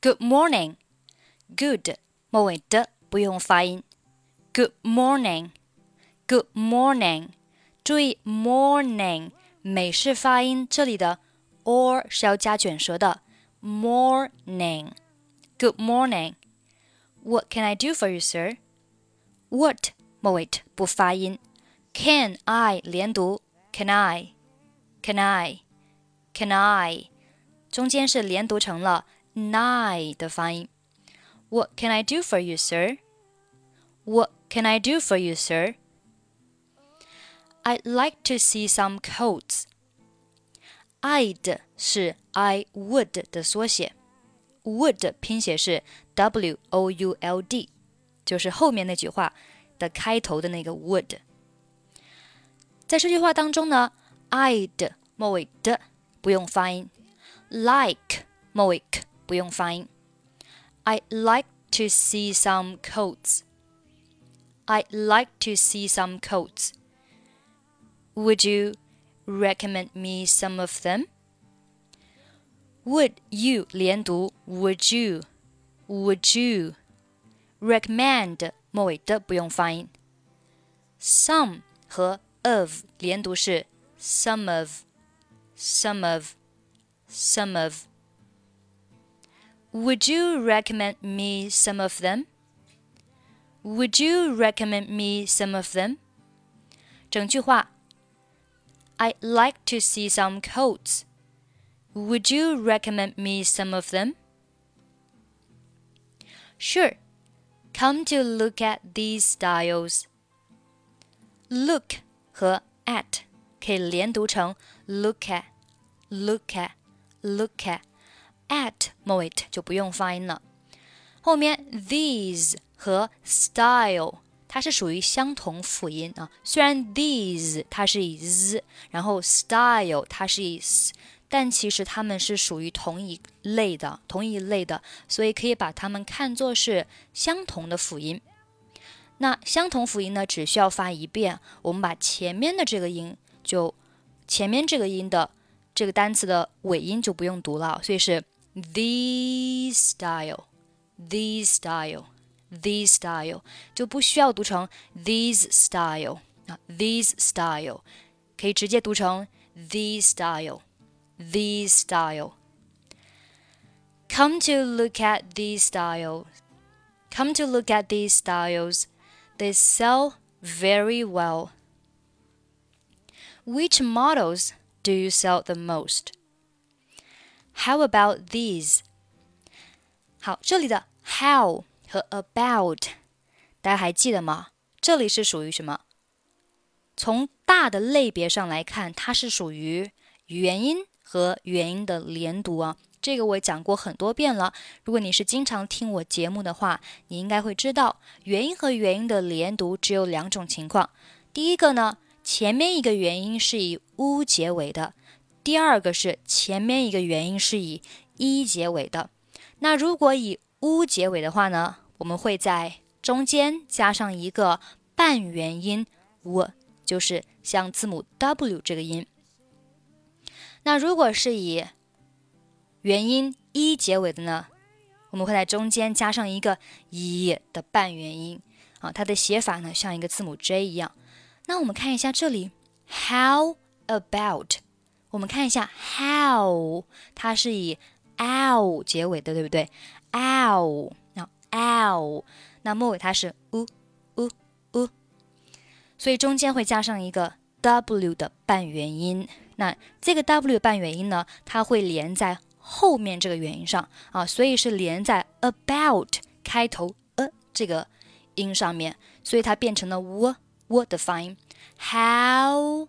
Good morning。Good 末尾的不用发音。Good morning。Good morning。注意 morning 美式发音，这里的 or 是要加卷舌的。Morning。Good morning。What can I do for you, sir? What 末尾不发音。Can I 连读？Can I? Can I? Can I? 中间是连读成了 nine 的发音。What can I do for you, sir? What can I do for you, sir? I'd like to see some coats. I'd 是 I would 的缩写，would 拼写是 W O U L D，就是后面那句话的开头的那个 would。在这句话当中呢，I'd 末尾的不用发音，like 末尾 k 不用发音。I'd like to see some coats. I'd like to see some coats. Would you recommend me some of them? Would you 连读？Would you? Would you? Recommend 末尾的不用发音。Some 和 of 连读是 some of, some of, some of. Would you recommend me some of them? Would you recommend me some of them? 整句话 I'd like to see some coats. Would you recommend me some of them? Sure. Come to look at these styles. Look 和 at 可以连读成 look at, look at, look at. At moment 就不用发音了。后面 these 和 style 它是属于相同辅音啊，虽然 these 它是以 z，然后 style 它是以 s，但其实它们是属于同一类的，同一类的，所以可以把它们看作是相同的辅音。那相同辅音呢，只需要发一遍，我们把前面的这个音就前面这个音的这个单词的尾音就不用读了，所以是 these style，these style。these style 就不需要读成 these style 啊，these style 可以直接读成 these style，these style。Come to look at these styles. Come to look at these styles. They sell very well. Which models do you sell the most? How about these? 好，这里的 how 和 about，大家还记得吗？这里是属于什么？从大的类别上来看，它是属于元音和元音的连读啊。这个我讲过很多遍了。如果你是经常听我节目的话，你应该会知道，元音和元音的连读只有两种情况。第一个呢，前面一个元音是以 u 结尾的；第二个是前面一个元音是以一结尾的。那如果以 u 结尾的话呢，我们会在中间加上一个半元音 w，就是像字母 w 这个音。那如果是以元音一结尾的呢，我们会在中间加上一个一的半元音啊，它的写法呢像一个字母 j 一样。那我们看一下这里，How about？我们看一下 How，它是以 ow 结尾的，对不对？ow，那 ow，那末尾它是 u u u，所以中间会加上一个 w 的半元音。那这个 w 半元音呢，它会连在后面这个元音上啊，所以是连在 about 开头 a 这个音上面，所以它变成了 w w 的发音。How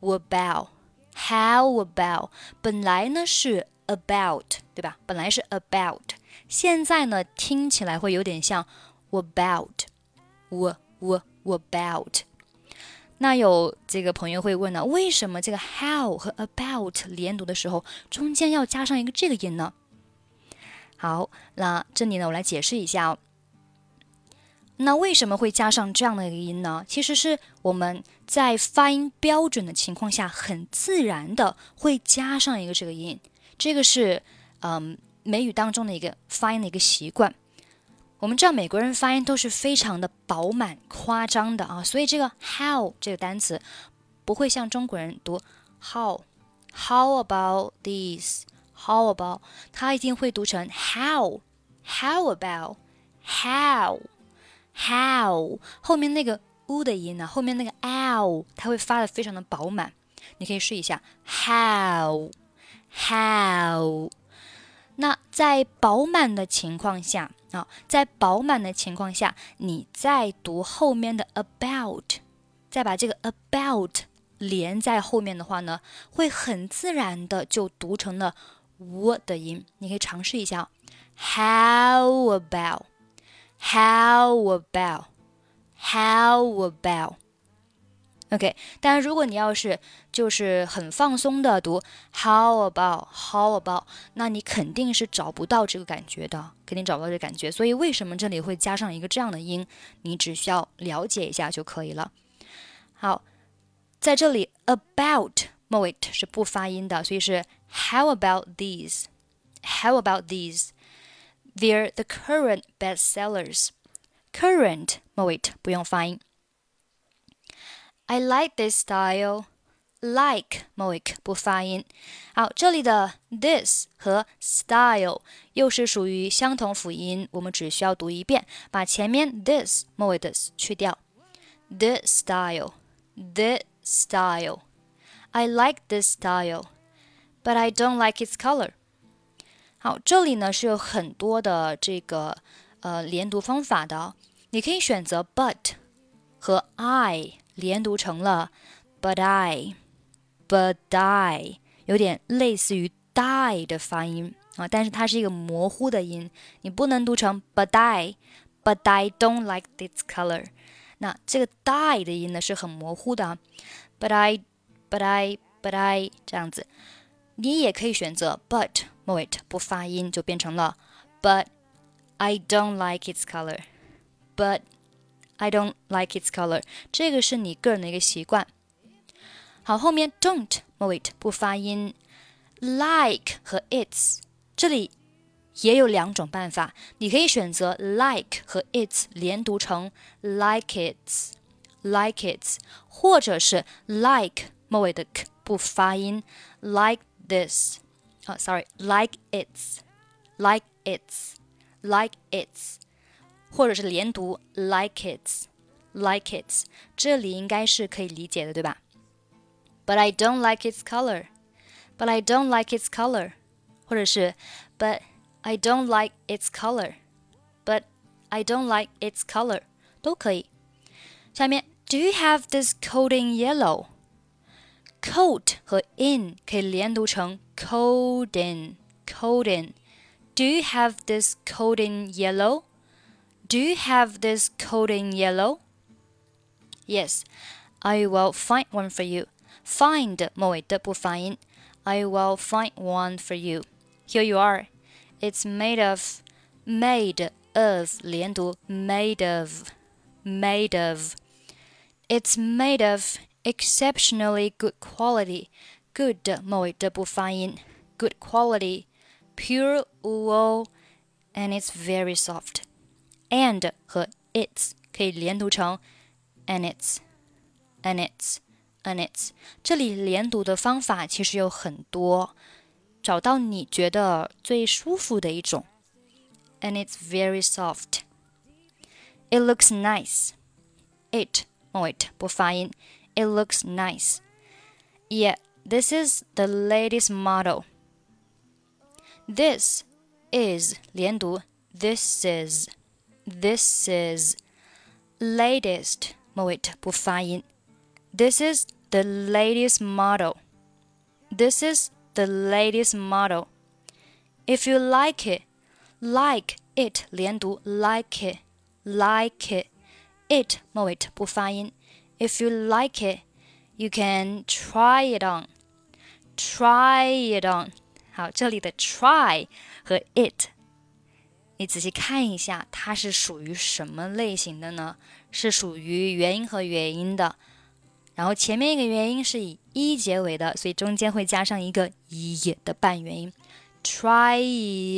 about？How about？本来呢是 about，对吧？本来是 about，现在呢听起来会有点像 about，w w about。那有这个朋友会问呢，为什么这个 how 和 about 连读的时候，中间要加上一个这个音呢？好，那这里呢，我来解释一下哦。那为什么会加上这样的一个音呢？其实是我们在发音标准的情况下，很自然的会加上一个这个音。这个是，嗯，美语当中的一个发音的一个习惯。我们知道美国人发音都是非常的饱满、夸张的啊，所以这个 how 这个单词不会像中国人读 how。How about this? How about？它一定会读成 how。How about how How? 后面那个 u 的音呢？后面那个 l，它会发的非常的饱满。你可以试一下 how。How？那在饱满的情况下啊，在饱满的情况下，你再读后面的 about，再把这个 about 连在后面的话呢，会很自然的就读成了 w 的音。你可以尝试一下，How about How about？How about？OK，当然，如果你要是就是很放松的读 How about How about，那你肯定是找不到这个感觉的，肯定找不到这感觉。所以为什么这里会加上一个这样的音？你只需要了解一下就可以了。好，在这里 about 末尾是不发音的，所以是 How about these？How about these? these？They're the current bestsellers。Current 末尾不用发音。I like this style. Like moik 不发音。好，这里的 this 和 style 又是属于相同辅音，我们只需要读一遍，把前面 this 末尾的去掉。This style, this style. I like this style, but I don't like its color. 好，这里呢是有很多的这个呃连读方法的，你可以选择 but 和 I。连读成了 but I but I，有点类似于 die 的发音啊，但是它是一个模糊的音，你不能读成 but I but I don't like this color。那这个 die 的音呢是很模糊的啊，but I but I but I 这样子，你也可以选择 but 末尾不发音，就变成了 but I don't like its color but I don't like its color，这个是你个人的一个习惯。好，后面 don't 末尾不发音，like 和 its 这里也有两种办法，你可以选择 like 和 its 连读成 like its，like its，或者是 like 末尾的 k 不发音，like this， 啊，sorry，like its，like its，like its。或者是连读 like it, like it，这里应该是可以理解的，对吧？But I don't like its color. But I don't like its color. 或者是 But I don't like its color. But I don't like its color 都可以。下面 Do you have this coat in yellow? Coat 和 in 可以连读成 coat in, coat in. Do you have this coat in yellow? Do you have this coat in yellow? Yes, I will find one for you. Find 末尾的不发音。I will find one for you. Here you are. It's made of, made of 连读 made of, made of. It's made of exceptionally good quality. Good 末尾的不发音。Good quality, pure wool, and it's very soft and 和 its 可以连读成 and its and its and its。这里连读的方法其实有很多，找到你觉得最舒服的一种。And it's very soft. It looks nice. It 末尾不发音。It looks nice. Yeah, this is the latest model. This is 连读 this is this is latest 末尾不发音。This is the latest model. This is the latest model. If you like it, like it 连读 like it, like it. It 末尾不发音。If you like it, you can try it on. Try it on. 好，这里的 try 和 it 你仔细看一下，它是属于什么类型的呢？是属于元音和元音的，然后前面一个元音是以一结尾的，所以中间会加上一个 e 的半元音。try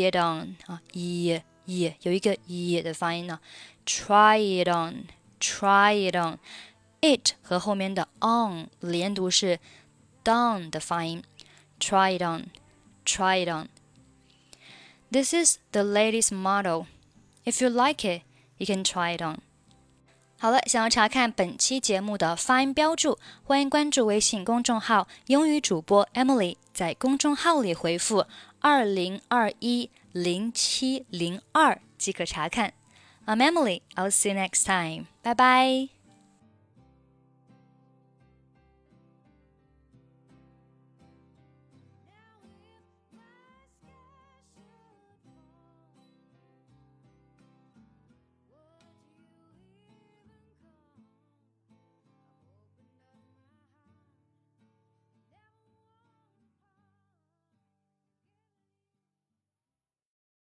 it on 啊，e e 有一个 e 的发音呢，try it on，try it on，it 和后面的 on 连读是 done 的发音 ，try it on，try it on。This is the latest model. If you like it, you can try it on. 好了，想要查看本期节目的发音标注，欢迎关注微信公众号“英语主播 Emily”。在公众号里回复“二零二一零七零二”即可查看。I'm Emily. I'll see you next time. Bye bye.